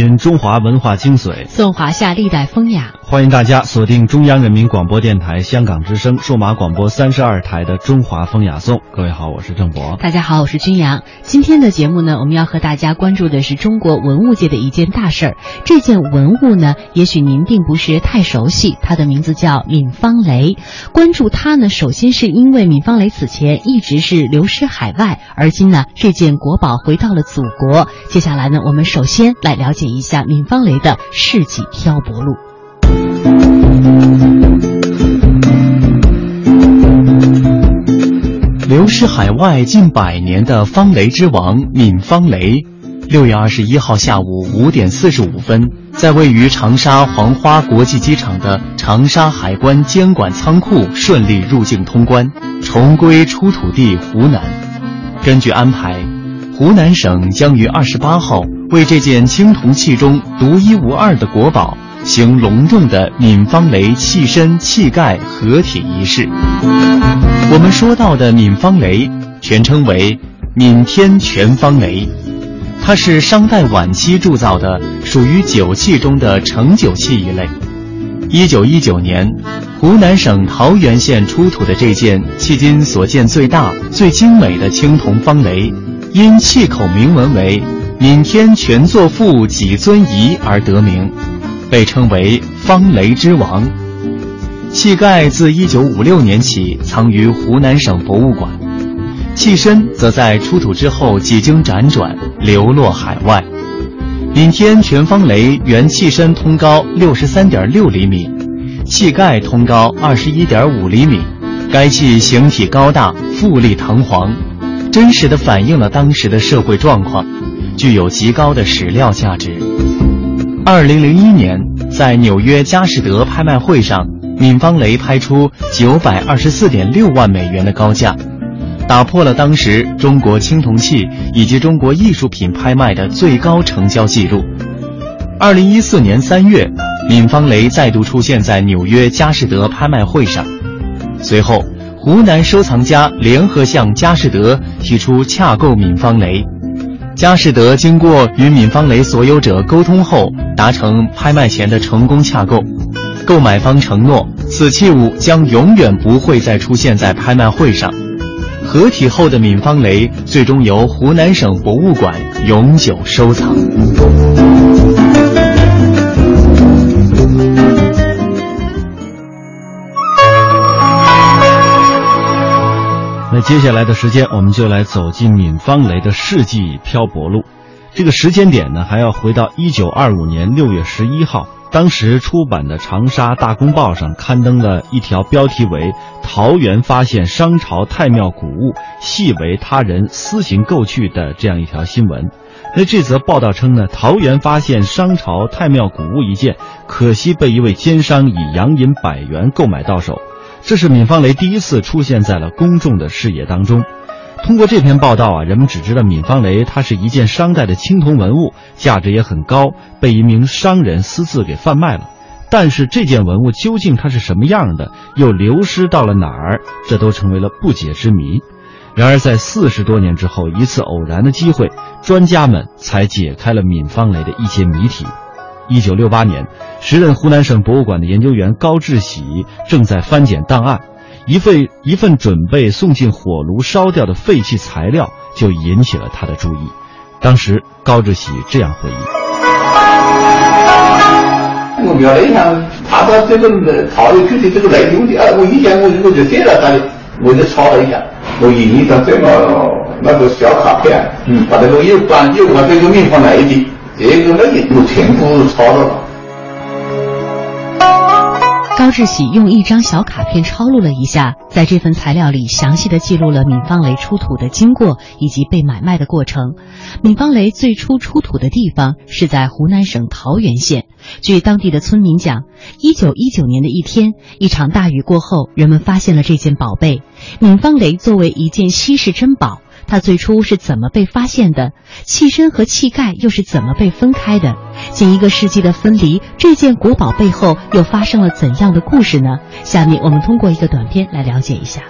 品中华文化精髓，颂华夏历代风雅。欢迎大家锁定中央人民广播电台香港之声数码广播三十二台的《中华风雅颂》。各位好，我是郑博。大家好，我是君阳。今天的节目呢，我们要和大家关注的是中国文物界的一件大事儿。这件文物呢，也许您并不是太熟悉，它的名字叫闵方雷。关注它呢，首先是因为闵方雷此前一直是流失海外，而今呢，这件国宝回到了祖国。接下来呢，我们首先来了解一下闵方雷的世纪漂泊录。流失海外近百年的方雷之王闵方雷，六月二十一号下午五点四十五分，在位于长沙黄花国际机场的长沙海关监管仓库顺利入境通关，重归出土地湖南。根据安排，湖南省将于二十八号为这件青铜器中独一无二的国宝。行隆重的闵方雷器身器盖合体仪式。我们说到的闵方雷，全称为闵天全方雷，它是商代晚期铸造的，属于酒器中的盛酒器一类。一九一九年，湖南省桃源县出土的这件迄今所见最大、最精美的青铜方雷，因器口铭文为“闵天全作父几尊仪”而得名。被称为方雷之王，器盖自一九五六年起藏于湖南省博物馆，器身则在出土之后几经辗转流落海外。闵天全方雷原器身通高六十三点六厘米，器盖通高二十一点五厘米，该器形体高大，富丽堂皇，真实的反映了当时的社会状况，具有极高的史料价值。二零零一年，在纽约佳士得拍卖会上，闵方雷拍出九百二十四点六万美元的高价，打破了当时中国青铜器以及中国艺术品拍卖的最高成交记录。二零一四年三月，闵方雷再度出现在纽约佳士得拍卖会上，随后，湖南收藏家联合向佳士得提出洽购闵方雷。佳士得经过与闵方雷所有者沟通后，达成拍卖前的成功洽购。购买方承诺，此器物将永远不会再出现在拍卖会上。合体后的闵方雷最终由湖南省博物馆永久收藏。接下来的时间，我们就来走进闵方雷的世纪漂泊路。这个时间点呢，还要回到一九二五年六月十一号，当时出版的《长沙大公报》上刊登了一条标题为“桃园发现商朝太庙古物，系为他人私行购去”的这样一条新闻。那这则报道称呢，桃园发现商朝太庙古物一件，可惜被一位奸商以洋银百元购买到手。这是闵方雷第一次出现在了公众的视野当中。通过这篇报道啊，人们只知道闵方雷它是一件商代的青铜文物，价值也很高，被一名商人私自给贩卖了。但是这件文物究竟它是什么样的，又流失到了哪儿，这都成为了不解之谜。然而在四十多年之后，一次偶然的机会，专家们才解开了闵方雷的一些谜题。一九六八年，时任湖南省博物馆的研究员高志喜正在翻检档案，一份一份准备送进火炉烧掉的废弃材料就引起了他的注意。当时，高志喜这样回忆：“我瞄了一下，他到这个陶的具体这个内容的，啊，我一眼我我就见了他的，我就抄了一下，我印一张这么那个小卡片，嗯，把那个有关有关这个闵方雷的。”这个呢，有全部抄了。高志喜用一张小卡片抄录了一下，在这份材料里详细的记录了闵方雷出土的经过以及被买卖的过程。闵方雷最初出土的地方是在湖南省桃源县。据当地的村民讲，一九一九年的一天，一场大雨过后，人们发现了这件宝贝。闵方雷作为一件稀世珍宝。它最初是怎么被发现的？器身和器盖又是怎么被分开的？近一个世纪的分离，这件国宝背后又发生了怎样的故事呢？下面我们通过一个短片来了解一下。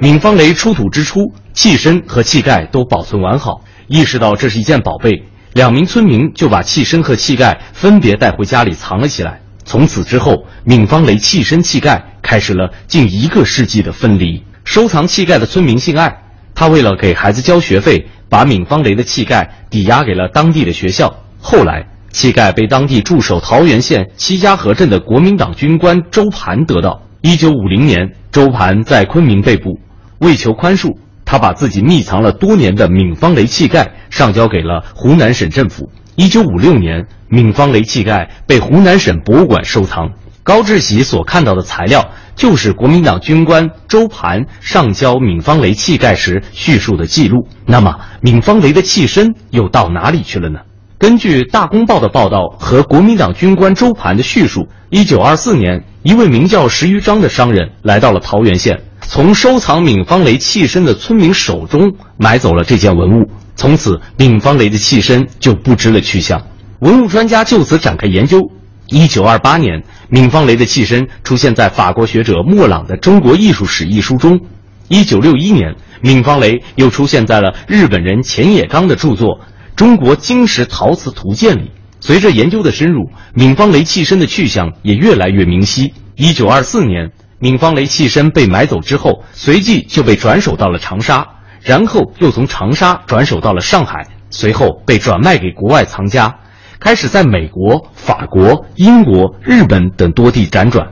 闵方雷出土之初，器身和器盖都保存完好，意识到这是一件宝贝，两名村民就把器身和器盖分别带回家里藏了起来。从此之后，闵方雷器身器盖开始了近一个世纪的分离。收藏器盖的村民姓艾，他为了给孩子交学费，把闵方雷的气盖抵押给了当地的学校。后来，气盖被当地驻守桃源县七家河镇的国民党军官周盘得到。一九五零年，周盘在昆明被捕，为求宽恕，他把自己密藏了多年的闵方雷气盖上交给了湖南省政府。一九五六年，闵方雷气盖被湖南省博物馆收藏。高志喜所看到的材料，就是国民党军官周盘上交闵方雷器盖时叙述的记录。那么，闵方雷的器身又到哪里去了呢？根据《大公报》的报道和国民党军官周盘的叙述，一九二四年，一位名叫石玉章的商人来到了桃源县，从收藏闵方雷器身的村民手中买走了这件文物。从此，闵方雷的器身就不知了去向。文物专家就此展开研究。一九二八年，闵方雷的器身出现在法国学者莫朗的《中国艺术史》一书中。一九六一年，闵方雷又出现在了日本人钱野刚的著作《中国金石陶瓷图鉴》里。随着研究的深入，闵方雷器身的去向也越来越明晰。一九二四年，闵方雷器身被买走之后，随即就被转手到了长沙，然后又从长沙转手到了上海，随后被转卖给国外藏家。开始在美国、法国、英国、日本等多地辗转，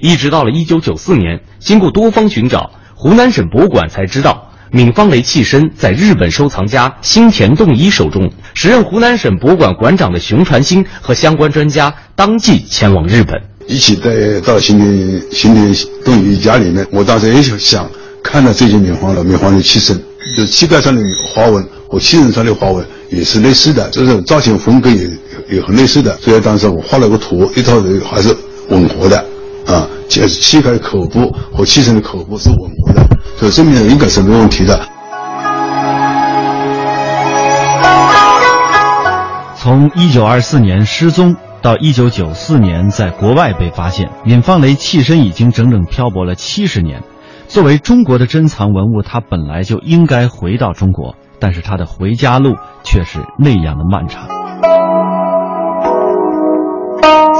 一直到了一九九四年，经过多方寻找，湖南省博物馆才知道闵方雷器身在日本收藏家新田洞一手中。时任湖南省博物馆馆长的熊传兴和相关专家当即前往日本，一起带到新田新田洞一家里面。我当时也想看到这件闵方的闵方的器身，就膝盖上的花纹和器身上的花纹也是类似的，这种造型风格也。也很类似的，所以当时我画了个图，一套人还是吻合的，啊，就是膝盖的口部和器身的口部是吻合的，所以证明应该是没问题的。从一九二四年失踪到一九九四年在国外被发现，闵方雷器身已经整整漂泊了七十年。作为中国的珍藏文物，它本来就应该回到中国，但是它的回家路却是那样的漫长。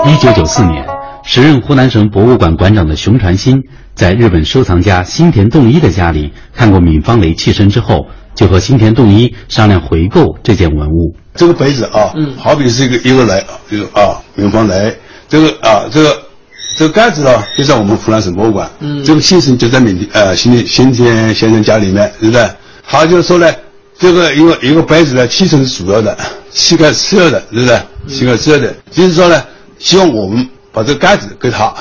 一九九四年，时任湖南省博物馆馆长的熊传新，在日本收藏家新田洞一的家里看过闵方雷器身之后，就和新田洞一商量回购这件文物。这个杯子啊，嗯，好比是一个一个来，就是啊，闵方雷。这个啊，这个这个盖子呢，就在我们湖南省博物馆。嗯，这个器身就在闵呃新田新田先生家里面，对不对？他就说呢，这个一个一个杯子呢，器身是主要的，器盖次要的，是不是？器盖次要的，就是说呢。希望我们把这个盖子给他，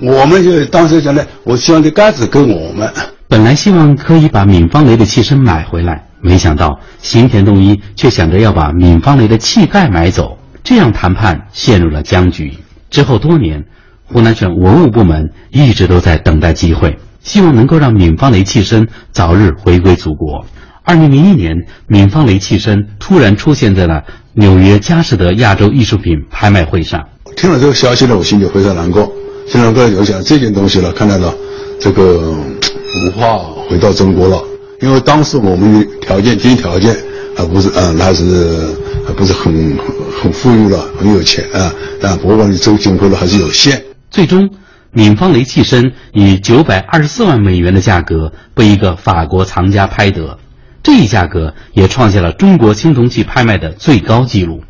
我们就当时讲呢，我希望这盖子给我们。本来希望可以把闵方雷的器身买回来，没想到行田洞一却想着要把闵方雷的器盖买走，这样谈判陷入了僵局。之后多年，湖南省文物部门一直都在等待机会，希望能够让闵方雷器身早日回归祖国。二零零一年，闵方雷器身突然出现在了纽约佳士得亚洲艺术品拍卖会上。听了这个消息呢，我心里非常难过。非常难过，想这件东西呢，看到了，这个无法回到中国了。因为当时我们的条件经济条件还不是嗯，还是还不是很很富裕了，很有钱啊。但博物馆的这个经费呢还是有限。最终，闵方雷器身以九百二十四万美元的价格被一个法国藏家拍得，这一价格也创下了中国青铜器拍卖的最高纪录。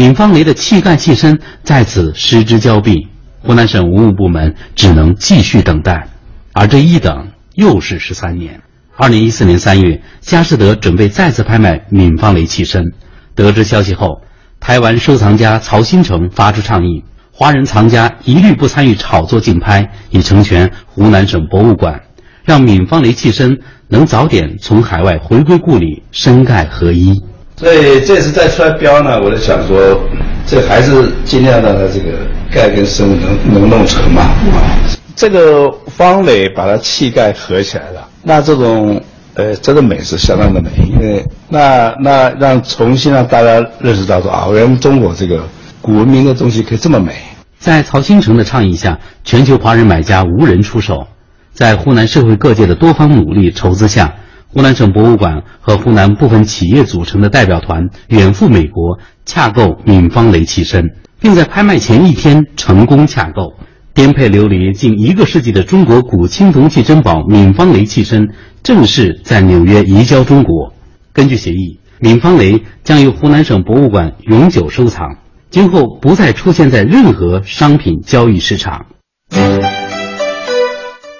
闵方雷的气盖器身在此失之交臂，湖南省文物部门只能继续等待，而这一等又是十三年。二零一四年三月，佳士得准备再次拍卖闵方雷器身，得知消息后，台湾收藏家曹新成发出倡议：华人藏家一律不参与炒作竞拍，以成全湖南省博物馆，让闵方雷器身能早点从海外回归故里，身盖合一。所以这次再出来标呢，我就想说，这还是尽量让它这个钙跟深能能弄成嘛啊。这个方磊把它气盖合起来了，那这种呃这个美是相当的美，因为那那让重新让大家认识到说啊，原来中国这个古文明的东西可以这么美。在曹新成的倡议下，全球华人买家无人出手，在湖南社会各界的多方努力筹资下。湖南省博物馆和湖南部分企业组成的代表团远赴美国洽购闽方雷器身，并在拍卖前一天成功洽购。颠沛流离近一个世纪的中国古青铜器珍宝闽方雷器身正式在纽约移交中国。根据协议，闽方雷将由湖南省博物馆永久收藏，今后不再出现在任何商品交易市场。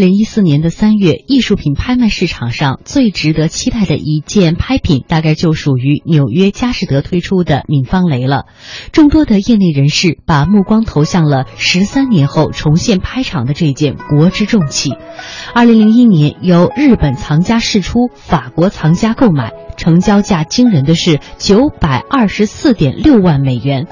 零一四年的三月，艺术品拍卖市场上最值得期待的一件拍品，大概就属于纽约佳士得推出的闵方雷了。众多的业内人士把目光投向了十三年后重现拍场的这件国之重器。二零零一年，由日本藏家释出，法国藏家购买。成交价惊人的是九百二十四点六万美元。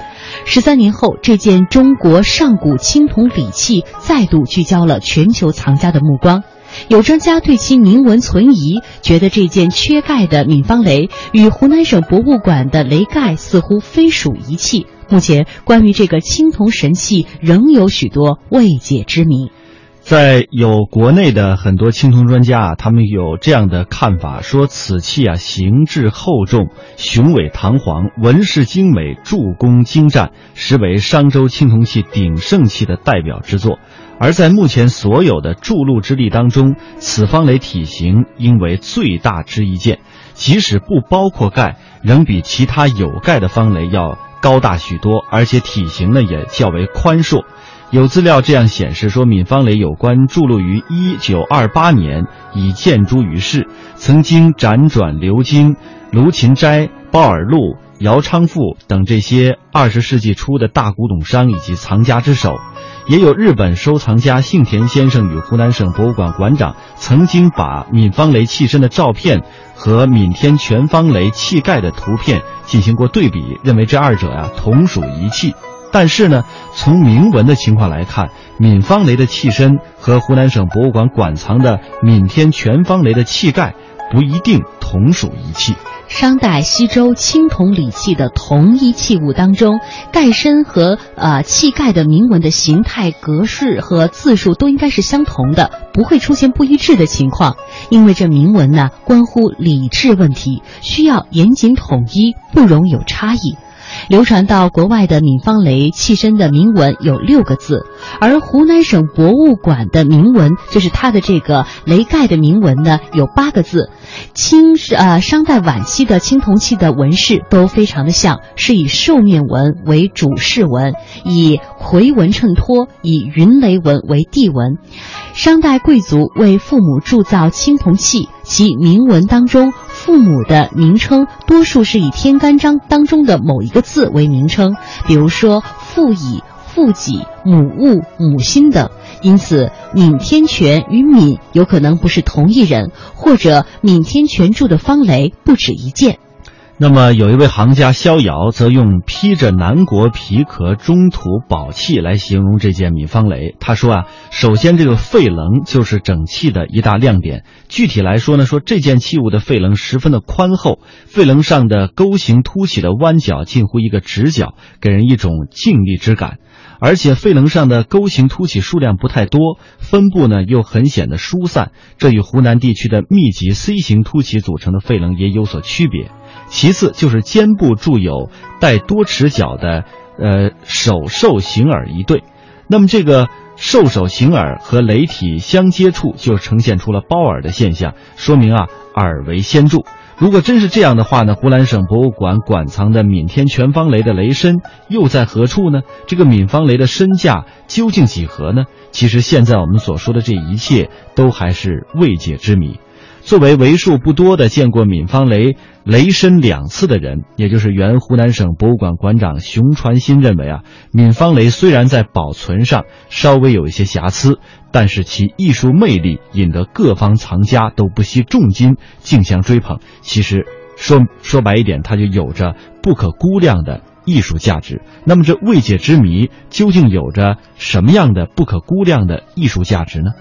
十三年后，这件中国上古青铜礼器再度聚焦了全球藏家的目光。有专家对其铭文存疑，觉得这件缺盖的闽方雷与湖南省博物馆的雷盖似乎非属一器。目前，关于这个青铜神器，仍有许多未解之谜。在有国内的很多青铜专家啊，他们有这样的看法，说此器啊形制厚重、雄伟堂皇、纹饰精美、铸工精湛，实为商周青铜器鼎盛期的代表之作。而在目前所有的铸路之力当中，此方雷体型应为最大之一件，即使不包括盖，仍比其他有盖的方雷要高大许多，而且体型呢也较为宽硕。有资料这样显示说，闵方雷有关筑路于一九二八年，已见诸于世，曾经辗转流经卢芹斋、鲍尔路、姚昌富等这些二十世纪初的大古董商以及藏家之手。也有日本收藏家幸田先生与湖南省博物馆馆长曾经把闵方雷器身的照片和闵天全方雷器盖的图片进行过对比，认为这二者呀同属一器。但是呢，从铭文的情况来看，闵方雷的器身和湖南省博物馆馆藏的闵天全方雷的器盖不一定同属一器。商代西周青铜礼器的同一器物当中，盖身和呃器盖的铭文的形态、格式和字数都应该是相同的，不会出现不一致的情况。因为这铭文呢，关乎礼制问题，需要严谨统一，不容有差异。流传到国外的闵方雷器身的铭文有六个字，而湖南省博物馆的铭文，就是它的这个雷盖的铭文呢，有八个字。清呃商代晚期的青铜器的纹饰都非常的像，是以兽面纹为主饰纹，以回纹衬托，以云雷纹为地纹。商代贵族为父母铸造青铜器，其铭文当中。父母的名称多数是以《天干章》当中的某一个字为名称，比如说父乙、父己、母戊、母辛等。因此，闵天权与闵有可能不是同一人，或者闵天权著的方雷不止一件。那么，有一位行家逍遥，则用披着南国皮壳中土宝器来形容这件米方雷。他说啊，首先这个废棱就是整器的一大亮点。具体来说呢，说这件器物的废棱十分的宽厚，废棱上的钩形凸起的弯角近乎一个直角，给人一种静谧之感。而且肺棱上的钩形凸起数量不太多，分布呢又很显得疏散，这与湖南地区的密集 C 型凸起组成的肺棱也有所区别。其次就是肩部铸有带多齿角的，呃，手兽形耳一对，那么这个兽首形耳和雷体相接触，就呈现出了包耳的现象，说明啊耳为先柱。如果真是这样的话呢，湖南省博物馆馆藏的闽天全方雷的雷身又在何处呢？这个闽方雷的身价究竟几何呢？其实现在我们所说的这一切都还是未解之谜。作为为数不多的见过闵方雷雷身两次的人，也就是原湖南省博物馆馆长熊传新认为啊，闵方雷虽然在保存上稍微有一些瑕疵，但是其艺术魅力引得各方藏家都不惜重金竞相追捧。其实说说白一点，它就有着不可估量的。艺术价值，那么这未解之谜究竟有着什么样的不可估量的艺术价值呢？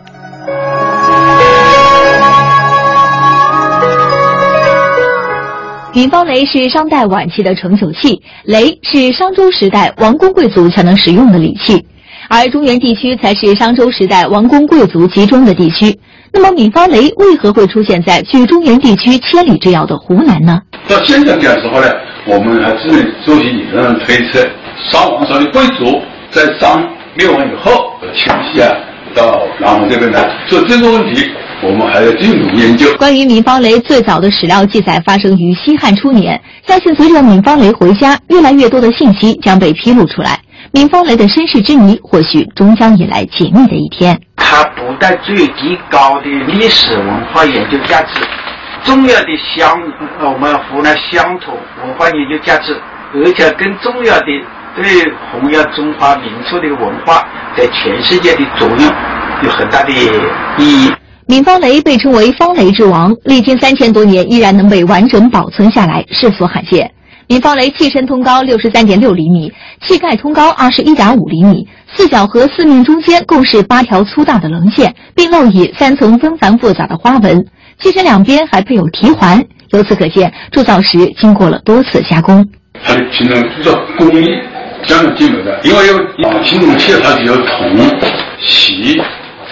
闵方雷是商代晚期的盛酒器，雷是商周时代王公贵族才能使用的礼器，而中原地区才是商周时代王公贵族集中的地区。那么，闵方雷为何会出现在距中原地区千里之遥的湖南呢？到现在这时候呢？我们还只能做些理论上推测，商王朝的贵族在商灭亡以后迁徙啊到南方这边来，所以这个问题我们还要进一步研究。关于闵方雷最早的史料记载发生于西汉初年，相信随着闵方雷回家，越来越多的信息将被披露出来，闵方雷的身世之谜或许终将迎来解密的一天。它不但具有极高的历史文化研究价值。重要的乡，我们湖南乡土文化研究价值，而且更重要的，对弘扬中华民族的文化在全世界的作用有很大的意义。闵方雷被称为“方雷之王”，历经三千多年依然能被完整保存下来，世所罕见。闵方雷器身通高六十三点六厘米，器盖通高二十一点五厘米，四角和四面中间共是八条粗大的棱线，并露以三层纷繁复杂的花纹。器身两边还配有提环，由此可见铸造时经过了多次加工。它的青铜铸造工艺相当精美的，因为有青铜器，它比较铜、锡、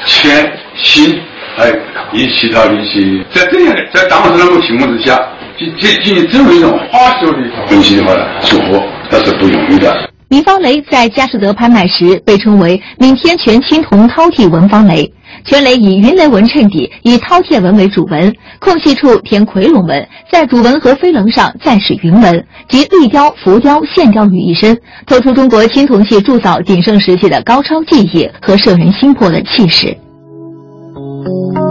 铅、锌，还有一其他的一些。在这样的在当时那种情况之下，进进进行这么一种花销的东西的话呢，出货那是不容易的。闵方雷在佳士得拍卖时被称为“闽天全青铜饕餮纹方雷”。全雷以云雷纹衬底，以饕餮纹为主纹，空隙处填夔龙纹，在主纹和飞棱上再使云纹，集立雕、浮雕、线雕于一身，透出中国青铜器铸造鼎盛时期的高超技艺和摄人心魄的气势。Thank you.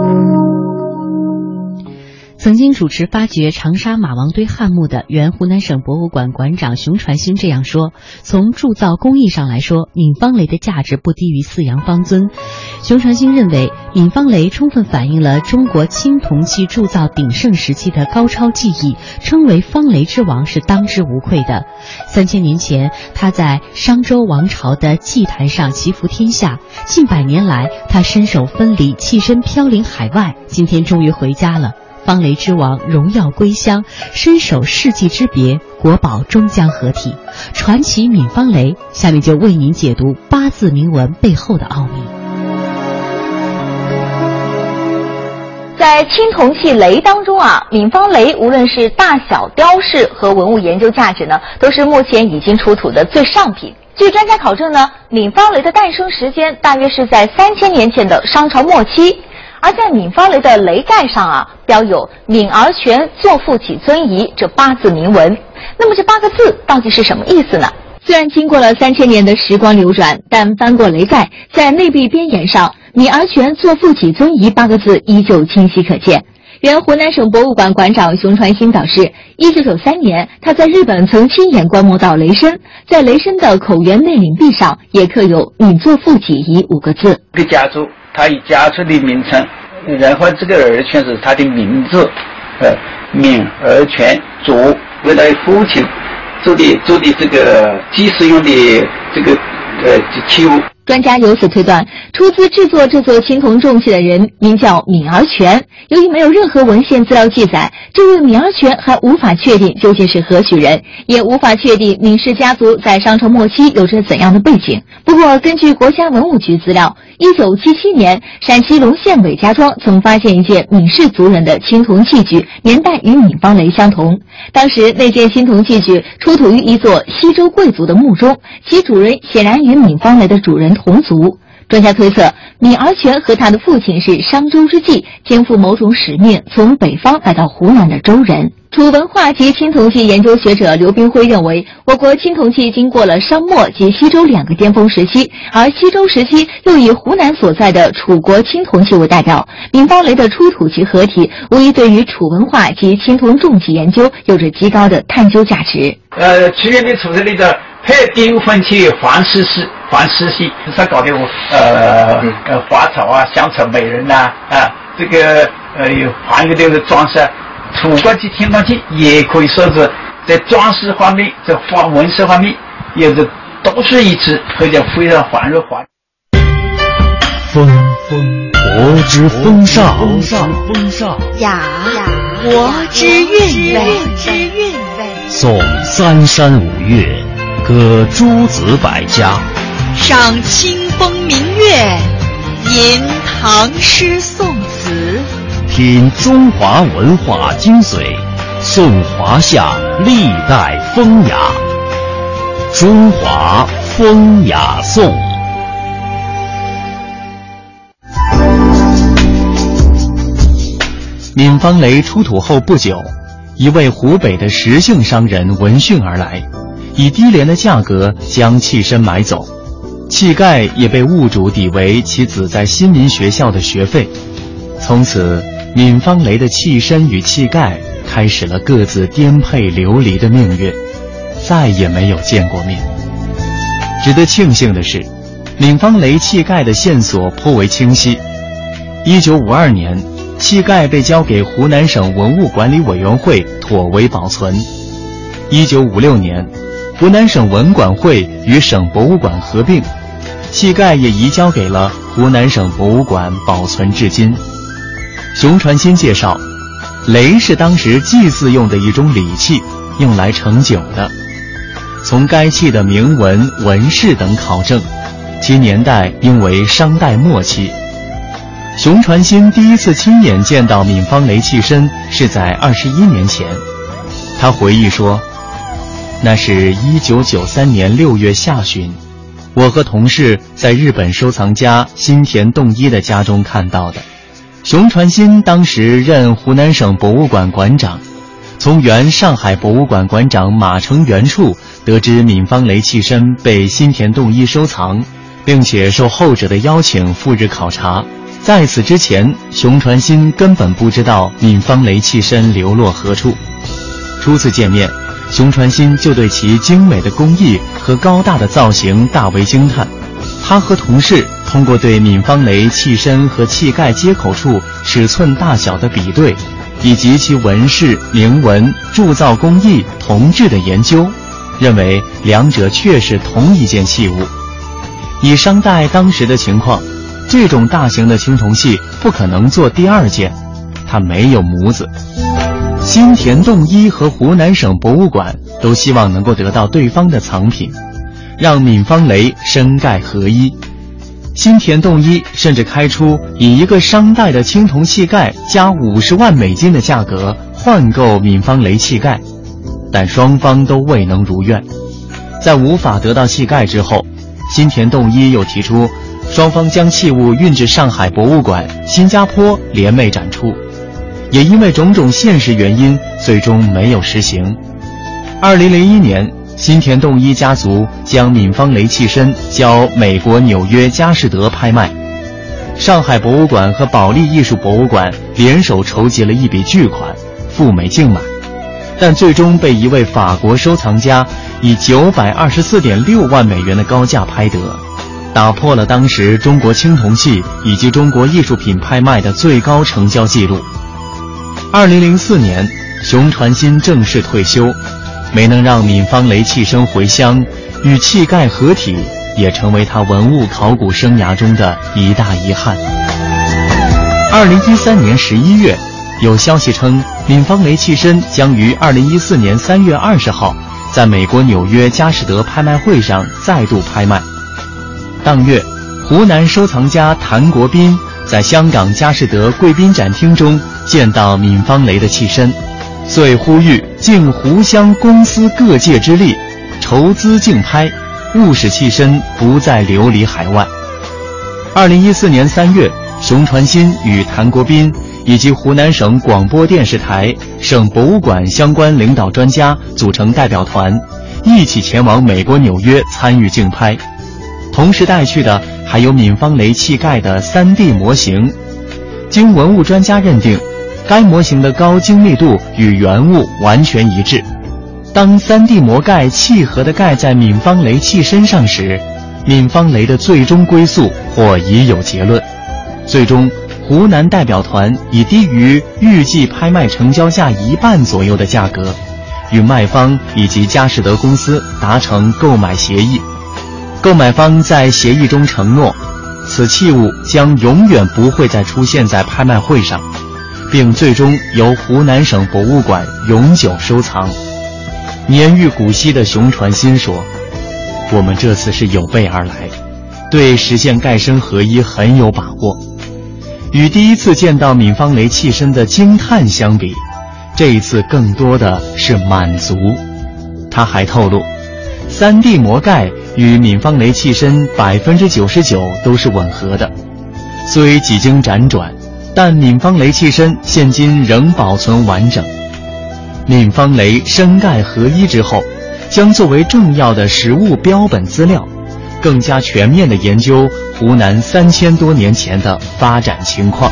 曾经主持发掘长沙马王堆汉墓的原湖南省博物馆馆长熊传新这样说：“从铸造工艺上来说，闵方雷的价值不低于四羊方尊。”熊传新认为，闵方雷充分反映了中国青铜器铸造鼎盛时期的高超技艺，称为“方雷之王”是当之无愧的。三千年前，他在商周王朝的祭坛上祈福天下；近百年来，他身首分离，弃身飘零海外，今天终于回家了。方雷之王荣耀归乡，身守世纪之别，国宝终将合体。传奇闵方雷，下面就为您解读八字铭文背后的奥秘。在青铜器雷当中啊，闵方雷无论是大小、雕饰和文物研究价值呢，都是目前已经出土的最上品。据专家考证呢，闵方雷的诞生时间大约是在三千年前的商朝末期。而在闵方雷的雷盖上啊，标有“闵而权，作父起尊仪”这八字铭文。那么这八个字到底是什么意思呢？虽然经过了三千年的时光流转，但翻过雷盖，在内壁边沿上“闵而权，作父起尊仪”八个字依旧清晰可见。原湖南省博物馆馆长熊传新表示，一九九三年他在日本曾亲眼观摩到雷身，在雷身的口圆内领壁上也刻有“闵作父己仪”五个字。这个家族。他以家族的名称，然后这个儿权是他的名字，呃，闵儿权族为他父亲做的做的这个祭祀用的这个呃器物。专家由此推断，出资制作这座青铜重器的人名叫闵儿权。由于没有任何文献资料记载，这位闵儿权还无法确定究竟是何许人，也无法确定闵氏家族在商朝末期有着怎样的背景。不过，根据国家文物局资料，一九七七年，陕西隆县韦家庄曾发现一件闵氏族人的青铜器具，年代与闵方雷相同。当时那件青铜器具出土于一座西周贵族的墓中，其主人显然与闵方雷的主人。同族专家推测，米儿权和他的父亲是商周之际，肩负某种使命，从北方来到湖南的周人。楚文化及青铜器研究学者刘冰辉认为，我国青铜器经过了商末及西周两个巅峰时期，而西周时期又以湖南所在的楚国青铜器为代表，闵方雷的出土及合体，无疑对于楚文化及青铜重器研究有着极高的探究价值。呃，去年你出生里头配丁婚去黄石溪，黄石溪上搞的呃呃花草啊，香草美人呐啊，这个呃有还有这个装饰。楚国的青铜器也可以说是在装饰方面、在花纹饰方面也是独树一帜，而且非常繁荣华。风风国之风尚，风尚风尚雅雅国之韵味，之韵味。颂三山五岳，歌诸子百家，赏清风明月，吟唐诗宋词。品中华文化精髓，颂华夏历代风雅。中华风雅颂。闵方雷出土后不久，一位湖北的石姓商人闻讯而来，以低廉的价格将器身买走，器盖也被物主抵为其子在新民学校的学费。从此。闵方雷的器身与器盖开始了各自颠沛流离的命运，再也没有见过面。值得庆幸的是，闵方雷器盖的线索颇为清晰。一九五二年，器盖被交给湖南省文物管理委员会妥为保存。一九五六年，湖南省文管会与省博物馆合并，器盖也移交给了湖南省博物馆保存至今。熊传新介绍，雷是当时祭祀用的一种礼器，用来盛酒的。从该器的铭文、纹饰等考证，其年代应为商代末期。熊传新第一次亲眼见到闵方雷器身是在二十一年前，他回忆说：“那是一九九三年六月下旬，我和同事在日本收藏家新田洞一的家中看到的。”熊传新当时任湖南省博物馆馆长，从原上海博物馆馆长马成元处得知闵方雷器身被新田洞一收藏，并且受后者的邀请赴日考察。在此之前，熊传新根本不知道闵方雷器身流落何处。初次见面，熊传新就对其精美的工艺和高大的造型大为惊叹。他和同事。通过对闵方雷器身和器盖接口处尺寸大小的比对，以及其纹饰、铭文、铸造工艺、铜制的研究，认为两者确是同一件器物。以商代当时的情况，这种大型的青铜器不可能做第二件，它没有模子。新田洞一和湖南省博物馆都希望能够得到对方的藏品，让闵方雷身盖合一。新田洞一甚至开出以一个商代的青铜器盖加五十万美金的价格换购闵方雷器盖，但双方都未能如愿。在无法得到器盖之后，新田洞一又提出，双方将器物运至上海博物馆、新加坡联袂展出，也因为种种现实原因，最终没有实行。二零零一年。新田洞一家族将闵方雷器身交美国纽约佳士得拍卖，上海博物馆和保利艺术博物馆联手筹集了一笔巨款，赴美竞买，但最终被一位法国收藏家以九百二十四点六万美元的高价拍得，打破了当时中国青铜器以及中国艺术品拍卖的最高成交记录。二零零四年，熊传新正式退休。没能让闵方雷器身回乡，与器盖合体，也成为他文物考古生涯中的一大遗憾。二零一三年十一月，有消息称闵方雷器身将于二零一四年三月二十号，在美国纽约佳士得拍卖会上再度拍卖。当月，湖南收藏家谭国斌在香港佳士得贵宾展厅中见到闵方雷的器身。遂呼吁尽湖湘公司各界之力，筹资竞拍，务使器身不再流离海外。二零一四年三月，熊传新与谭国斌以及湖南省广播电视台、省博物馆相关领导专家组成代表团，一起前往美国纽约参与竞拍。同时带去的还有闵方雷器盖的 3D 模型。经文物专家认定，该模型的高精密度与原物完全一致。当 3D 模盖契合的盖在闵方雷器身上时，闵方雷的最终归宿或已有结论。最终，湖南代表团以低于预计拍卖成交价一半左右的价格，与卖方以及佳士得公司达成购买协议。购买方在协议中承诺，此器物将永远不会再出现在拍卖会上，并最终由湖南省博物馆永久收藏。年逾古稀的熊传新说。我们这次是有备而来，对实现盖身合一很有把握。与第一次见到闵方雷器身的惊叹相比，这一次更多的是满足。他还透露，3D 模盖与闵方雷器身百分之九十九都是吻合的。虽几经辗转，但闵方雷器身现今仍保存完整。闵方雷身盖合一之后。将作为重要的实物标本资料，更加全面地研究湖南三千多年前的发展情况。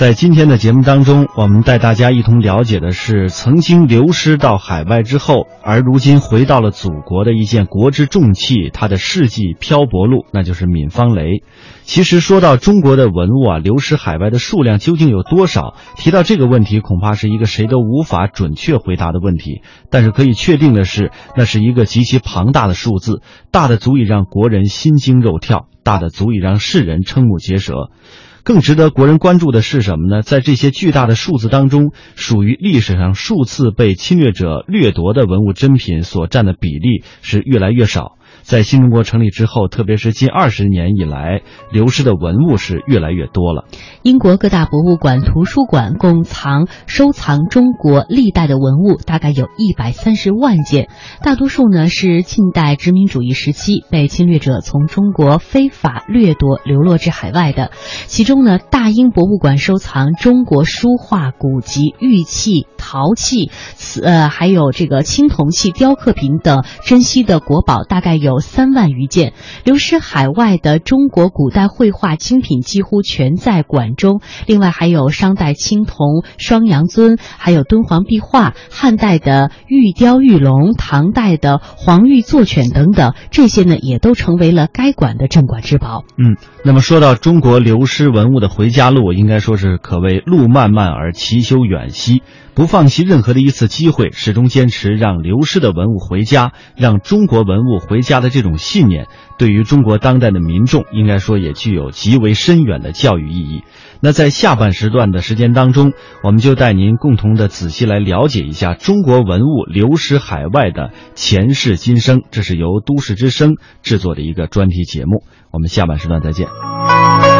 在今天的节目当中，我们带大家一同了解的是曾经流失到海外之后，而如今回到了祖国的一件国之重器，它的世纪漂泊路，那就是闵方雷。其实说到中国的文物啊，流失海外的数量究竟有多少？提到这个问题，恐怕是一个谁都无法准确回答的问题。但是可以确定的是，那是一个极其庞大的数字，大的足以让国人心惊肉跳，大的足以让世人瞠目结舌。更值得国人关注的是什么呢？在这些巨大的数字当中，属于历史上数次被侵略者掠夺的文物珍品所占的比例是越来越少。在新中国成立之后，特别是近二十年以来，流失的文物是越来越多了。英国各大博物馆、图书馆共藏收藏中国历代的文物，大概有一百三十万件，大多数呢是近代殖民主义时期被侵略者从中国非法掠夺、流落至海外的。其中呢，大英博物馆收藏中国书画、古籍、玉器、陶器，瓷呃，还有这个青铜器、雕刻品等珍稀的国宝，大概有。三万余件，流失海外的中国古代绘画精品几乎全在馆中。另外还有商代青铜双阳尊，还有敦煌壁画、汉代的玉雕玉龙、唐代的黄玉坐犬等等，这些呢也都成为了该馆的镇馆之宝。嗯，那么说到中国流失文物的回家路，应该说是可谓路漫漫而其修远兮。不放弃任何的一次机会，始终坚持让流失的文物回家，让中国文物回家的这种信念，对于中国当代的民众，应该说也具有极为深远的教育意义。那在下半时段的时间当中，我们就带您共同的仔细来了解一下中国文物流失海外的前世今生。这是由都市之声制作的一个专题节目。我们下半时段再见。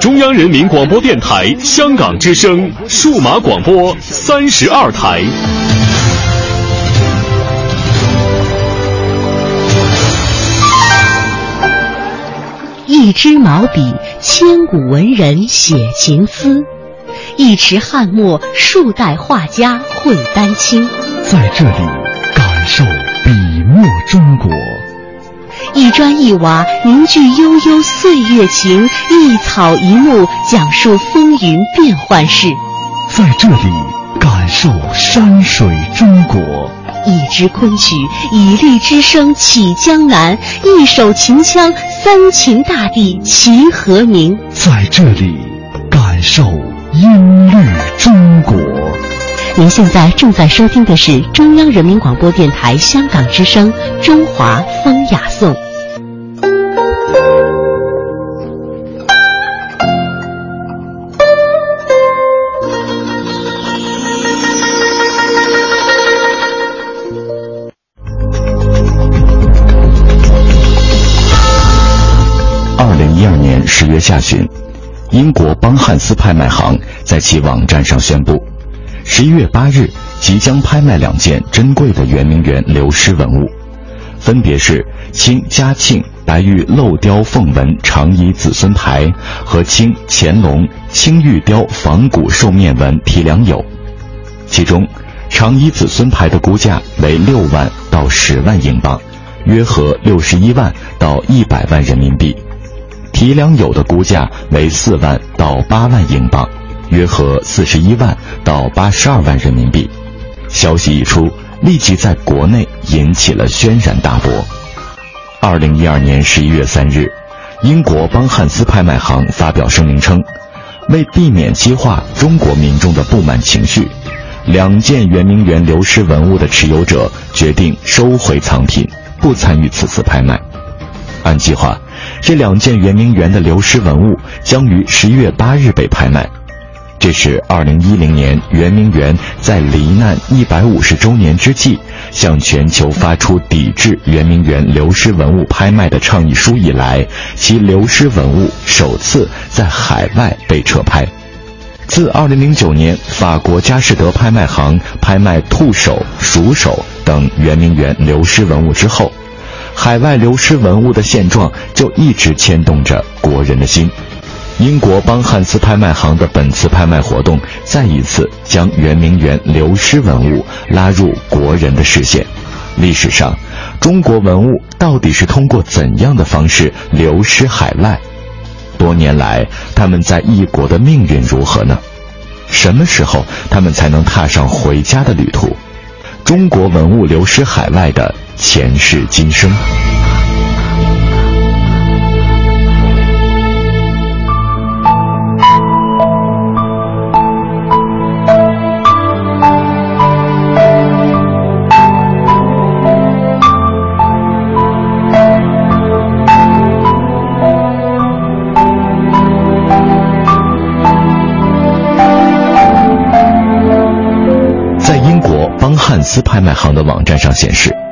中央人民广播电台香港之声数码广播三十二台。一支毛笔，千古文人写情思。一池翰墨，数代画家绘丹青，在这里感受笔墨中国。一砖一瓦凝聚悠悠岁月情，一草一木讲述风云变幻事。在这里感受山水中国。一支昆曲，以律之声起江南；一首秦腔，三秦大地齐和鸣。在这里感受。音律中国，您现在正在收听的是中央人民广播电台香港之声《中华风雅颂》。十月下旬。英国邦汉斯拍卖行在其网站上宣布，十一月八日即将拍卖两件珍贵的圆明园流失文物，分别是清嘉庆白玉镂雕凤纹长衣子孙牌和清乾隆青玉雕仿古兽面纹提梁牖。其中，长衣子孙牌的估价为六万到十万英镑，约合六十一万到一百万人民币。提梁友的估价为四万到八万英镑，约合四十一万到八十二万人民币。消息一出，立即在国内引起了轩然大波。二零一二年十一月三日，英国邦汉斯拍卖行发表声明称，为避免激化中国民众的不满情绪，两件圆明园流失文物的持有者决定收回藏品，不参与此次拍卖。按计划。这两件圆明园的流失文物将于十一月八日被拍卖，这是二零一零年圆明园在罹难一百五十周年之际，向全球发出抵制圆明园流失文物拍卖的倡议书以来，其流失文物首次在海外被撤拍。自二零零九年法国佳士得拍卖行拍卖兔首、鼠首等圆明园流失文物之后。海外流失文物的现状就一直牵动着国人的心。英国邦汉斯拍卖行的本次拍卖活动，再一次将圆明园流失文物拉入国人的视线。历史上，中国文物到底是通过怎样的方式流失海外？多年来，他们在异国的命运如何呢？什么时候他们才能踏上回家的旅途？中国文物流失海外的。前世今生。在英国邦汉斯拍卖行的网站上显示。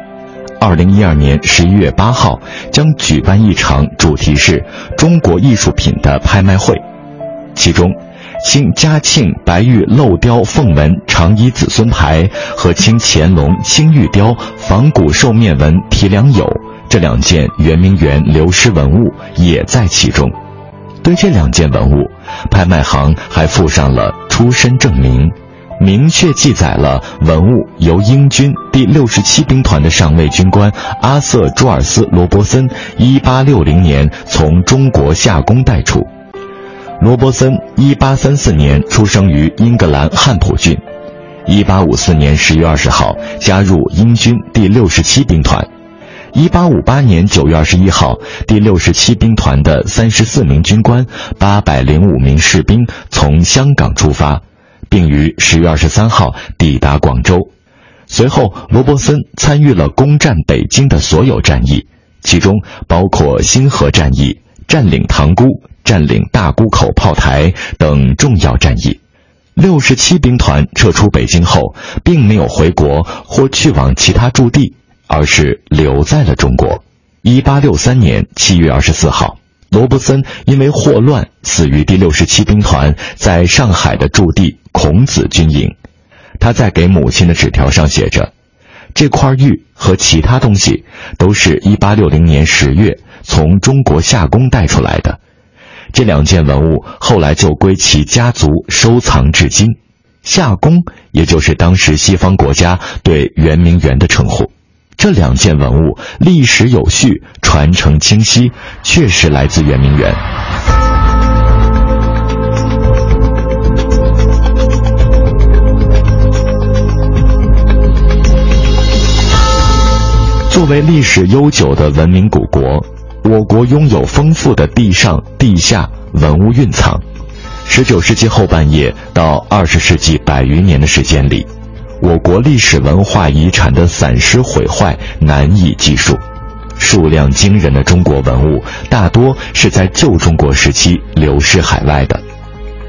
二零一二年十一月八号将举办一场主题是“中国艺术品”的拍卖会，其中，清嘉庆白玉镂雕凤纹长衣子孙牌和清乾隆青玉雕仿古兽面纹提梁牖这两件圆明园流失文物也在其中。对这两件文物，拍卖行还附上了出身证明。明确记载了文物由英军第六十七兵团的上尉军官阿瑟·朱尔斯·罗伯森一八六零年从中国夏宫带出。罗伯森一八三四年出生于英格兰汉普郡，一八五四年十月二十号加入英军第六十七兵团。一八五八年九月二十一号，第六十七兵团的三十四名军官、八百零五名士兵从香港出发，并于十月二十三号抵达广州。随后，罗伯森参与了攻占北京的所有战役，其中包括新河战役、占领塘沽、占领大沽口炮台等重要战役。六十七兵团撤出北京后，并没有回国或去往其他驻地。而是留在了中国。一八六三年七月二十四号，罗伯森因为霍乱死于第六十七兵团在上海的驻地孔子军营。他在给母亲的纸条上写着：“这块玉和其他东西都是一八六零年十月从中国夏宫带出来的。这两件文物后来就归其家族收藏至今。夏宫也就是当时西方国家对圆明园的称呼。”这两件文物历史有序，传承清晰，确实来自圆明园。作为历史悠久的文明古国，我国拥有丰富的地上、地下文物蕴藏。十九世纪后半叶到二十世纪百余年的时间里。我国历史文化遗产的散失毁坏难以计数，数量惊人的中国文物大多是在旧中国时期流失海外的。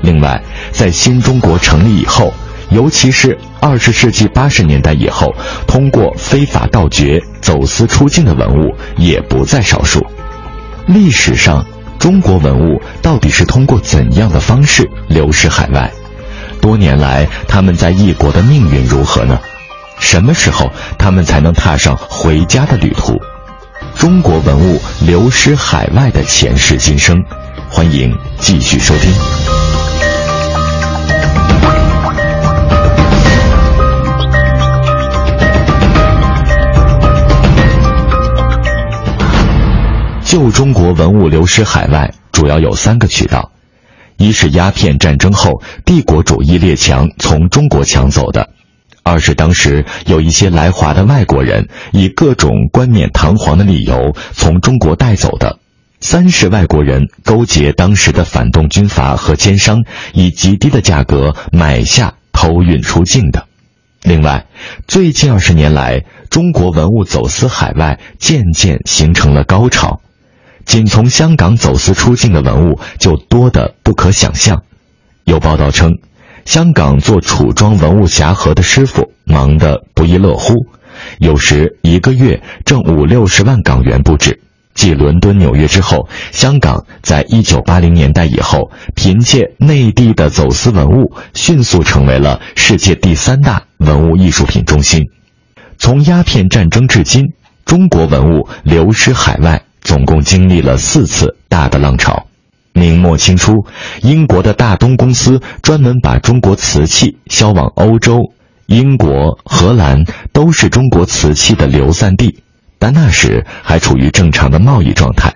另外，在新中国成立以后，尤其是二十世纪八十年代以后，通过非法盗掘、走私出境的文物也不在少数。历史上，中国文物到底是通过怎样的方式流失海外？多年来，他们在异国的命运如何呢？什么时候他们才能踏上回家的旅途？中国文物流失海外的前世今生，欢迎继续收听。旧中国文物流失海外，主要有三个渠道。一是鸦片战争后帝国主义列强从中国抢走的；二是当时有一些来华的外国人以各种冠冕堂皇的理由从中国带走的；三是外国人勾结当时的反动军阀和奸商，以极低的价格买下偷运出境的。另外，最近二十年来，中国文物走私海外渐渐形成了高潮。仅从香港走私出境的文物就多得不可想象。有报道称，香港做楚装文物匣盒的师傅忙得不亦乐乎，有时一个月挣五六十万港元不止。继伦敦、纽约之后，香港在一九八零年代以后，凭借内地的走私文物，迅速成为了世界第三大文物艺术品中心。从鸦片战争至今，中国文物流失海外。总共经历了四次大的浪潮。明末清初，英国的大东公司专门把中国瓷器销往欧洲，英国、荷兰都是中国瓷器的流散地，但那时还处于正常的贸易状态。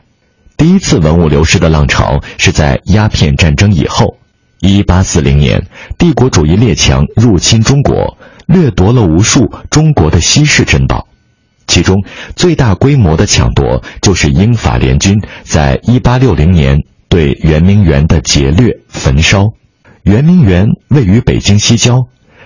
第一次文物流失的浪潮是在鸦片战争以后。一八四零年，帝国主义列强入侵中国，掠夺了无数中国的稀世珍宝。其中最大规模的抢夺，就是英法联军在1860年对圆明园的劫掠焚烧。圆明园位于北京西郊，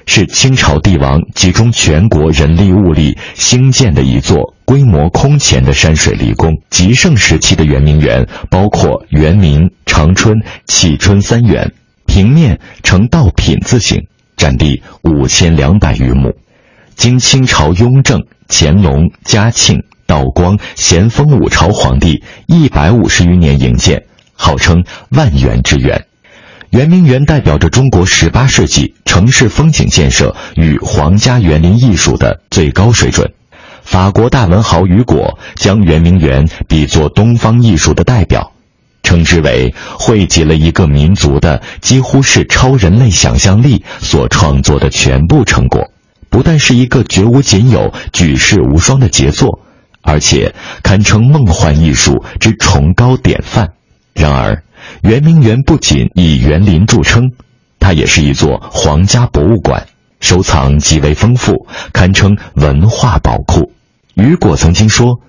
是清朝帝王集中全国人力物力兴建的一座规模空前的山水离宫。极盛时期的圆明园包括圆明、长春、启春三园，平面呈倒品字形，占地五千两百余亩。经清朝雍正、乾隆、嘉庆、道光、咸丰五朝皇帝一百五十余年营建，号称万园之园。圆明园代表着中国十八世纪城市风景建设与皇家园林艺术的最高水准。法国大文豪雨果将圆明园比作东方艺术的代表，称之为汇集了一个民族的几乎是超人类想象力所创作的全部成果。不但是一个绝无仅有、举世无双的杰作，而且堪称梦幻艺术之崇高典范。然而，圆明园不仅以园林著称，它也是一座皇家博物馆，收藏极为丰富，堪称文化宝库。雨果曾经说：“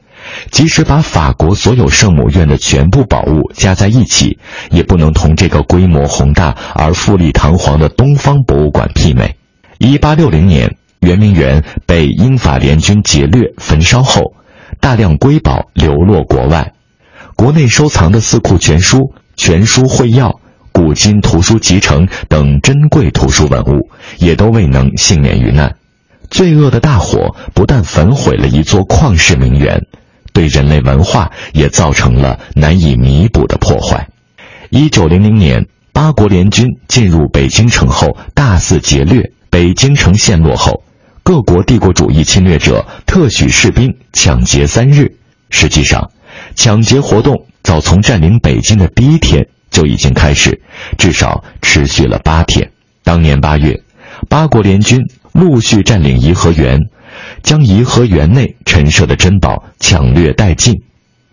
即使把法国所有圣母院的全部宝物加在一起，也不能同这个规模宏大而富丽堂皇的东方博物馆媲美。一八六零年，圆明园被英法联军劫掠焚烧后，大量瑰宝流落国外，国内收藏的四库全书、全书会要、古今图书集成等珍贵图书文物，也都未能幸免于难。罪恶的大火不但焚毁了一座旷世名园，对人类文化也造成了难以弥补的破坏。一九零零年，八国联军进入北京城后，大肆劫掠。北京城陷落后，各国帝国主义侵略者特许士兵抢劫三日。实际上，抢劫活动早从占领北京的第一天就已经开始，至少持续了八天。当年八月，八国联军陆续占领颐和园，将颐和园内陈设的珍宝抢掠殆尽，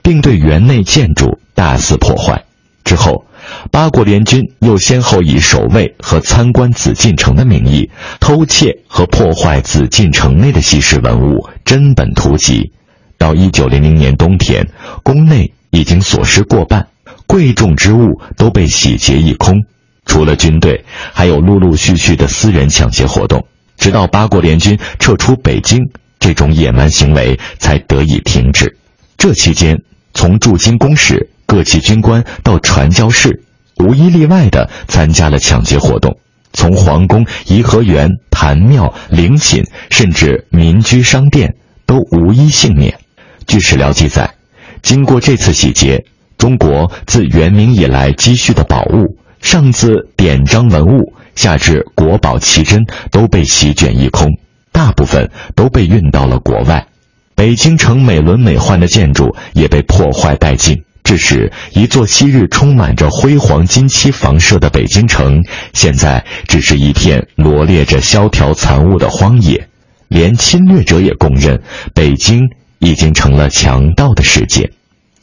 并对园内建筑大肆破坏。之后。八国联军又先后以守卫和参观紫禁城的名义，偷窃和破坏紫禁城内的稀世文物、珍本图籍。到一九零零年冬天，宫内已经所失过半，贵重之物都被洗劫一空。除了军队，还有陆陆续续的私人抢劫活动。直到八国联军撤出北京，这种野蛮行为才得以停止。这期间，从驻京公使。各级军官到传教士，无一例外地参加了抢劫活动。从皇宫、颐和园、坛庙、陵寝，甚至民居商店，都无一幸免。据史料记载，经过这次洗劫，中国自元明以来积蓄的宝物，上自典章文物，下至国宝奇珍，都被席卷一空，大部分都被运到了国外。北京城美轮美奂的建筑也被破坏殆尽。致使一座昔日充满着辉煌金漆房舍的北京城，现在只是一片罗列着萧条残物的荒野。连侵略者也公认，北京已经成了强盗的世界。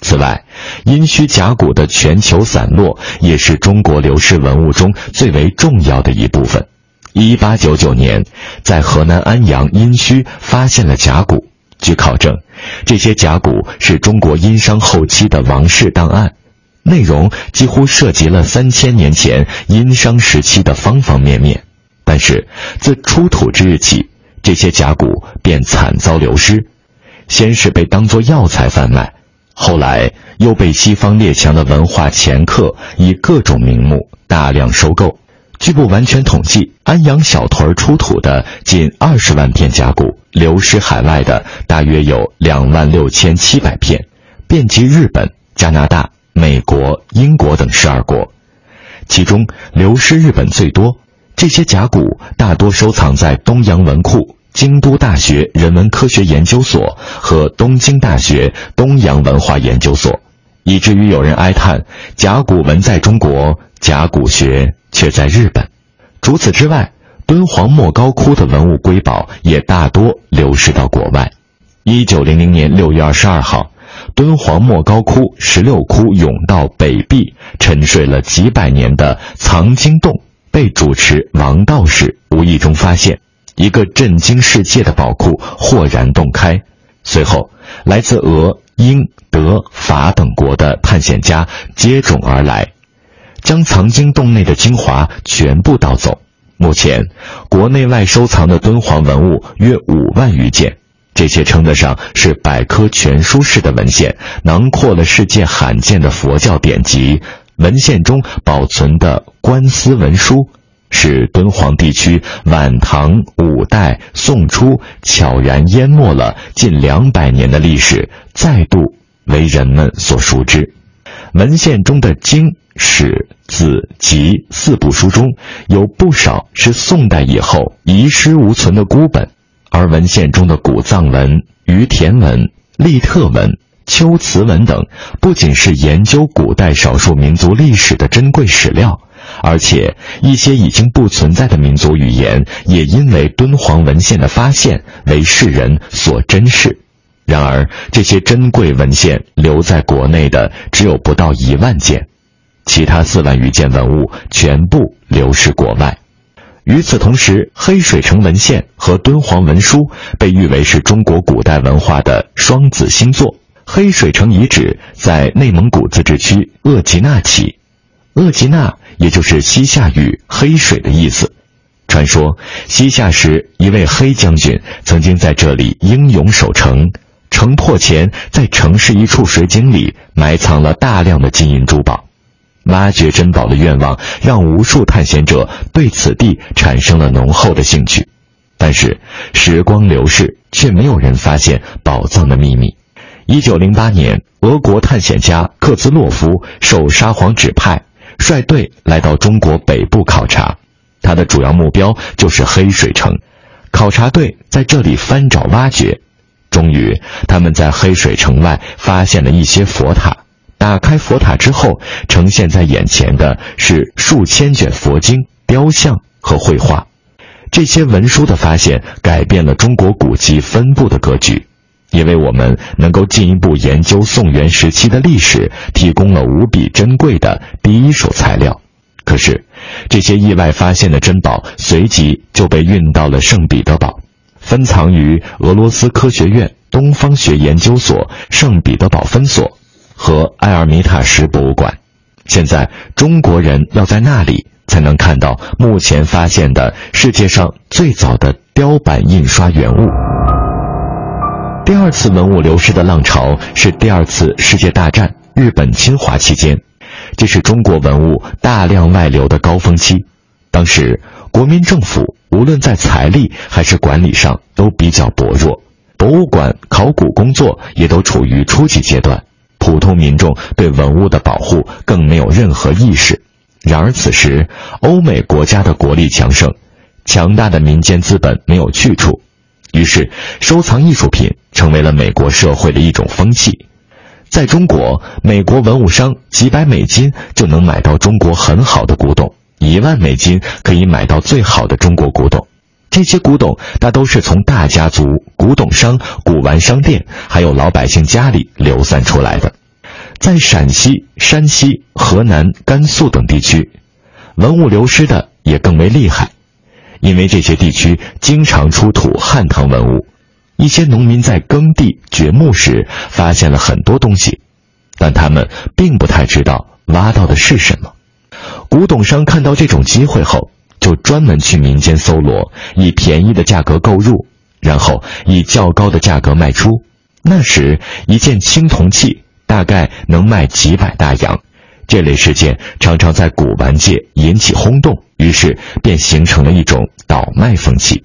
此外，殷墟甲骨的全球散落，也是中国流失文物中最为重要的一部分。一八九九年，在河南安阳殷墟发现了甲骨。据考证，这些甲骨是中国殷商后期的王室档案，内容几乎涉及了三千年前殷商时期的方方面面。但是，自出土之日起，这些甲骨便惨遭流失，先是被当作药材贩卖，后来又被西方列强的文化掮客以各种名目大量收购。据不完全统计，安阳小屯出土的近二十万片甲骨，流失海外的大约有两万六千七百片，遍及日本、加拿大、美国、英国等十二国。其中流失日本最多，这些甲骨大多收藏在东洋文库、京都大学人文科学研究所和东京大学东洋文化研究所，以至于有人哀叹：甲骨文在中国，甲骨学。却在日本。除此之外，敦煌莫高窟的文物瑰宝也大多流失到国外。一九零零年六月二十二号，敦煌莫高窟十六窟甬道北壁沉睡了几百年的藏经洞，被主持王道士无意中发现，一个震惊世界的宝库豁然洞开。随后，来自俄、英、德、法等国的探险家接踵而来。将藏经洞内的精华全部盗走。目前，国内外收藏的敦煌文物约五万余件，这些称得上是百科全书式的文献，囊括了世界罕见的佛教典籍。文献中保存的官司文书，使敦煌地区晚唐、五代、宋初悄然淹没了近两百年的历史，再度为人们所熟知。文献中的经。史子集四部书中有不少是宋代以后遗失无存的孤本，而文献中的古藏文、于田文、利特文、秋瓷文等，不仅是研究古代少数民族历史的珍贵史料，而且一些已经不存在的民族语言，也因为敦煌文献的发现为世人所珍视。然而，这些珍贵文献留在国内的只有不到一万件。其他四万余件文物全部流失国外。与此同时，黑水城文献和敦煌文书被誉为是中国古代文化的双子星座。黑水城遗址在内蒙古自治区鄂吉纳起，鄂吉纳也就是西夏语“黑水”的意思。传说西夏时一位黑将军曾经在这里英勇守城，城破前在城市一处水井里埋藏了大量的金银珠宝。挖掘珍宝的愿望让无数探险者对此地产生了浓厚的兴趣，但是时光流逝，却没有人发现宝藏的秘密。一九零八年，俄国探险家克兹洛夫受沙皇指派，率队来到中国北部考察，他的主要目标就是黑水城。考察队在这里翻找挖掘，终于他们在黑水城外发现了一些佛塔。打开佛塔之后，呈现在眼前的是数千卷佛经、雕像和绘画。这些文书的发现改变了中国古籍分布的格局，也为我们能够进一步研究宋元时期的历史提供了无比珍贵的第一手材料。可是，这些意外发现的珍宝随即就被运到了圣彼得堡，分藏于俄罗斯科学院东方学研究所圣彼得堡分所。和埃尔米塔什博物馆，现在中国人要在那里才能看到目前发现的世界上最早的雕版印刷原物。第二次文物流失的浪潮是第二次世界大战日本侵华期间，这是中国文物大量外流的高峰期。当时国民政府无论在财力还是管理上都比较薄弱，博物馆考古工作也都处于初级阶段。普通民众对文物的保护更没有任何意识。然而此时，欧美国家的国力强盛，强大的民间资本没有去处，于是收藏艺术品成为了美国社会的一种风气。在中国，美国文物商几百美金就能买到中国很好的古董，一万美金可以买到最好的中国古董。这些古董大都是从大家族、古董商、古玩商店，还有老百姓家里流散出来的。在陕西、山西、河南、甘肃等地区，文物流失的也更为厉害，因为这些地区经常出土汉唐文物。一些农民在耕地掘墓时发现了很多东西，但他们并不太知道挖到的是什么。古董商看到这种机会后。就专门去民间搜罗，以便宜的价格购入，然后以较高的价格卖出。那时，一件青铜器大概能卖几百大洋。这类事件常常在古玩界引起轰动，于是便形成了一种倒卖风气。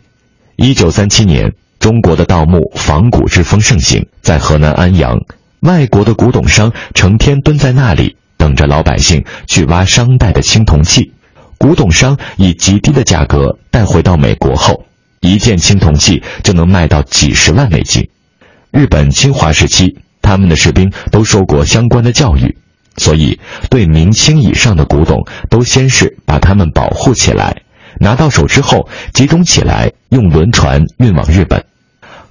一九三七年，中国的盗墓仿古之风盛行，在河南安阳，外国的古董商成天蹲在那里，等着老百姓去挖商代的青铜器。古董商以极低的价格带回到美国后，一件青铜器就能卖到几十万美金。日本侵华时期，他们的士兵都受过相关的教育，所以对明清以上的古董都先是把它们保护起来，拿到手之后集中起来，用轮船运往日本。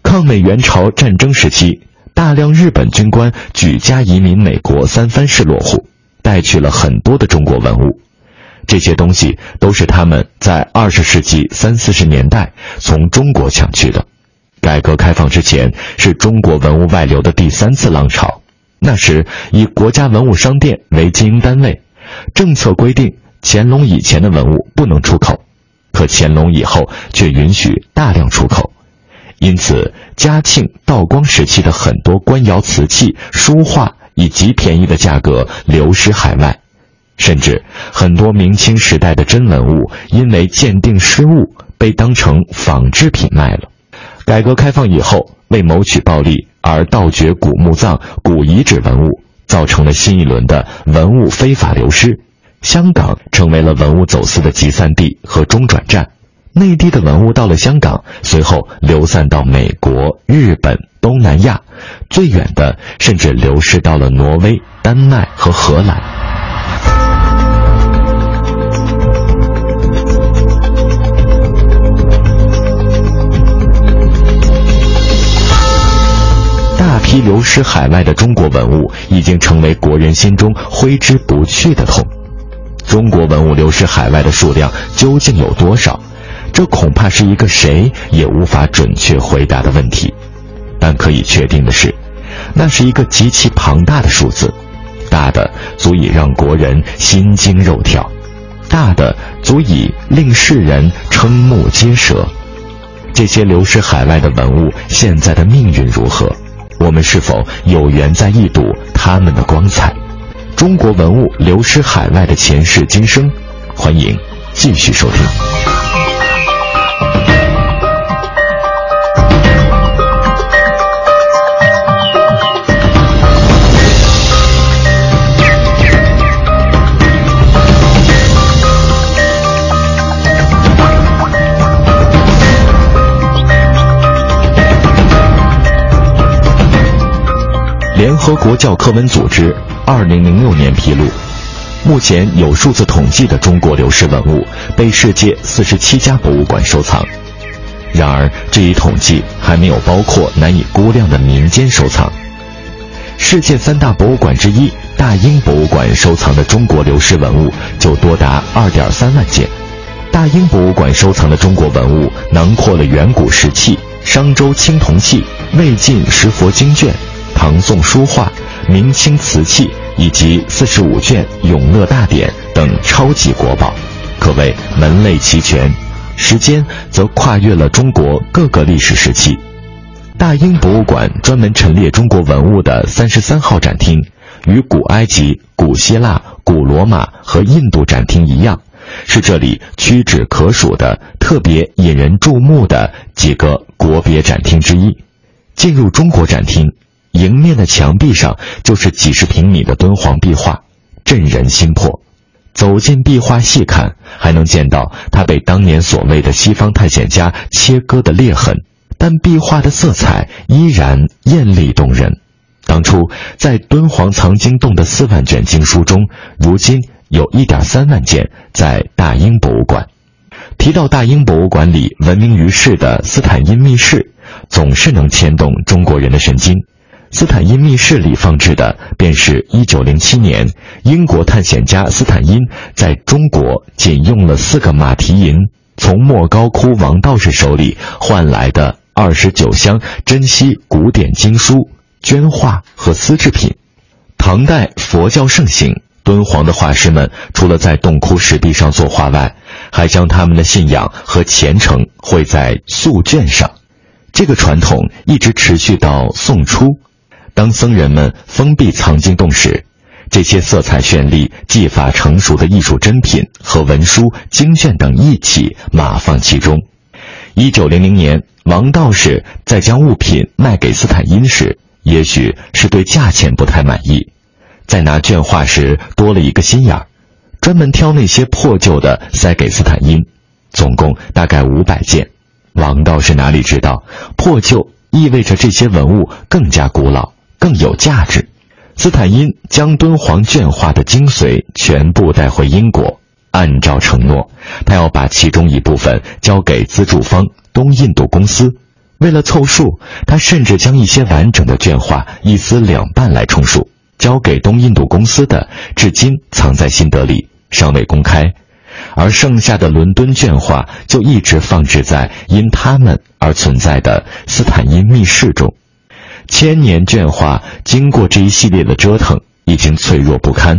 抗美援朝战争时期，大量日本军官举家移民美国三藩市落户，带去了很多的中国文物。这些东西都是他们在二十世纪三四十年代从中国抢去的。改革开放之前是中国文物外流的第三次浪潮，那时以国家文物商店为经营单位，政策规定乾隆以前的文物不能出口，可乾隆以后却允许大量出口，因此嘉庆、道光时期的很多官窑瓷器、书画以极便宜的价格流失海外。甚至很多明清时代的真文物，因为鉴定失误，被当成仿制品卖了。改革开放以后，为谋取暴利而盗掘古墓葬、古遗址文物，造成了新一轮的文物非法流失。香港成为了文物走私的集散地和中转站。内地的文物到了香港，随后流散到美国、日本、东南亚，最远的甚至流失到了挪威、丹麦和荷兰。批流失海外的中国文物已经成为国人心中挥之不去的痛。中国文物流失海外的数量究竟有多少？这恐怕是一个谁也无法准确回答的问题。但可以确定的是，那是一个极其庞大的数字，大的足以让国人心惊肉跳，大的足以令世人瞠目结舌。这些流失海外的文物现在的命运如何？我们是否有缘再一睹他们的光彩？中国文物流失海外的前世今生，欢迎继续收听。联合国教科文组织二零零六年披露，目前有数字统计的中国流失文物被世界四十七家博物馆收藏。然而，这一统计还没有包括难以估量的民间收藏。世界三大博物馆之一大英博物馆收藏的中国流失文物就多达二点三万件。大英博物馆收藏的中国文物囊括了远古石器、商周青铜器、魏晋石佛经卷。唐宋书画、明清瓷器以及四十五卷《永乐大典》等超级国宝，可谓门类齐全。时间则跨越了中国各个历史时期。大英博物馆专门陈列中国文物的三十三号展厅，与古埃及、古希腊、古罗马和印度展厅一样，是这里屈指可数的特别引人注目的几个国别展厅之一。进入中国展厅。迎面的墙壁上就是几十平米的敦煌壁画，震人心魄。走进壁画细看，还能见到它被当年所谓的西方探险家切割的裂痕，但壁画的色彩依然艳丽动人。当初在敦煌藏经洞的四万卷经书中，如今有一点三万件在大英博物馆。提到大英博物馆里闻名于世的斯坦因密室，总是能牵动中国人的神经。斯坦因密室里放置的，便是1907年英国探险家斯坦因在中国仅用了四个马蹄银，从莫高窟王道士手里换来的二十九箱珍稀古典经书、绢画和丝制品。唐代佛教盛行，敦煌的画师们除了在洞窟石壁上作画外，还将他们的信仰和虔诚绘在素绢上。这个传统一直持续到宋初。当僧人们封闭藏经洞时，这些色彩绚丽、技法成熟的艺术珍品和文书、经卷等一起码放其中。一九零零年，王道士在将物品卖给斯坦因时，也许是对价钱不太满意，在拿绢画时多了一个心眼儿，专门挑那些破旧的塞给斯坦因，总共大概五百件。王道士哪里知道，破旧意味着这些文物更加古老。更有价值。斯坦因将敦煌绢画的精髓全部带回英国，按照承诺，他要把其中一部分交给资助方东印度公司。为了凑数，他甚至将一些完整的绢画一撕两半来充数，交给东印度公司的，至今藏在新德里，尚未公开。而剩下的伦敦绢画就一直放置在因他们而存在的斯坦因密室中。千年绢画经过这一系列的折腾，已经脆弱不堪。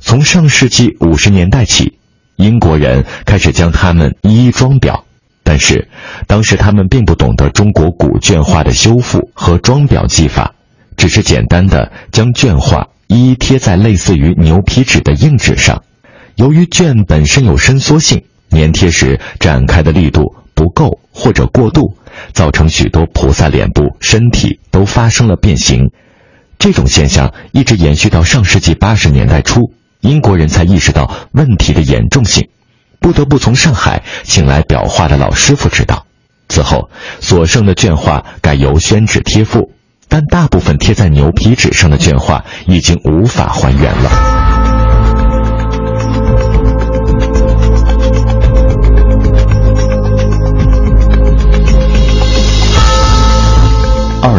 从上世纪五十年代起，英国人开始将它们一一装裱，但是当时他们并不懂得中国古绢画的修复和装裱技法，只是简单的将绢画一一贴在类似于牛皮纸的硬纸上。由于绢本身有伸缩性，粘贴时展开的力度不够或者过度。造成许多菩萨脸部、身体都发生了变形，这种现象一直延续到上世纪八十年代初，英国人才意识到问题的严重性，不得不从上海请来裱画的老师傅指导。此后，所剩的绢画改由宣纸贴附，但大部分贴在牛皮纸上的绢画已经无法还原了。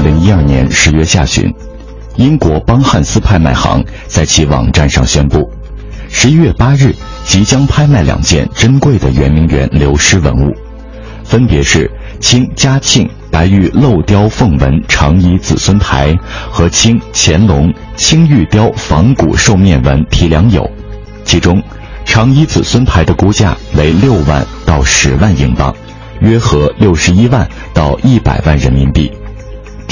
零一二年十月下旬，英国邦汉斯拍卖行在其网站上宣布，十一月八日即将拍卖两件珍贵的圆明园流失文物，分别是清嘉庆白玉镂雕凤纹长衣子孙牌和清乾隆青玉雕仿古兽面纹提梁釉，其中长衣子孙牌的估价为六万到十万英镑，约合六十一万到一百万人民币；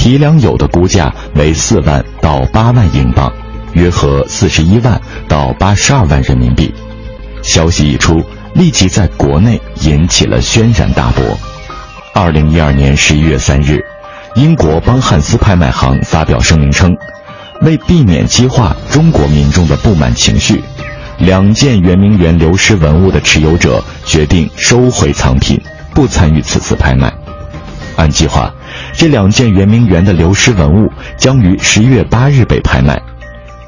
提梁釉的估价为四万到八万英镑，约合四十一万到八十二万人民币。消息一出，立即在国内引起了轩然大波。二零一二年十一月三日，英国邦汉斯拍卖行发表声明称，为避免激化中国民众的不满情绪，两件圆明园流失文物的持有者决定收回藏品，不参与此次拍卖。按计划，这两件圆明园的流失文物将于十一月八日被拍卖。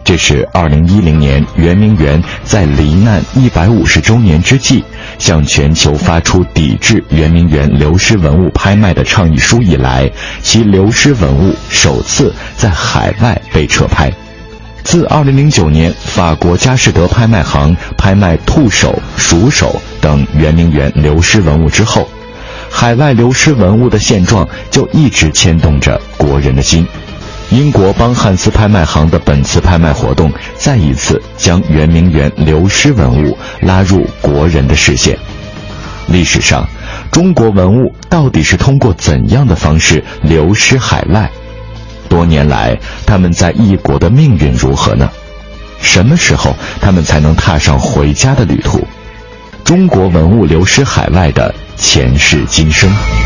这是二零一零年圆明园在罹难一百五十周年之际，向全球发出抵制圆明园流失文物拍卖的倡议书以来，其流失文物首次在海外被撤拍。自二零零九年法国佳士得拍卖行拍卖兔首、鼠首等圆明园流失文物之后，海外流失文物的现状就一直牵动着国人的心。英国邦汉斯拍卖行的本次拍卖活动，再一次将圆明园流失文物拉入国人的视线。历史上，中国文物到底是通过怎样的方式流失海外？多年来，他们在异国的命运如何呢？什么时候他们才能踏上回家的旅途？中国文物流失海外的前世今生。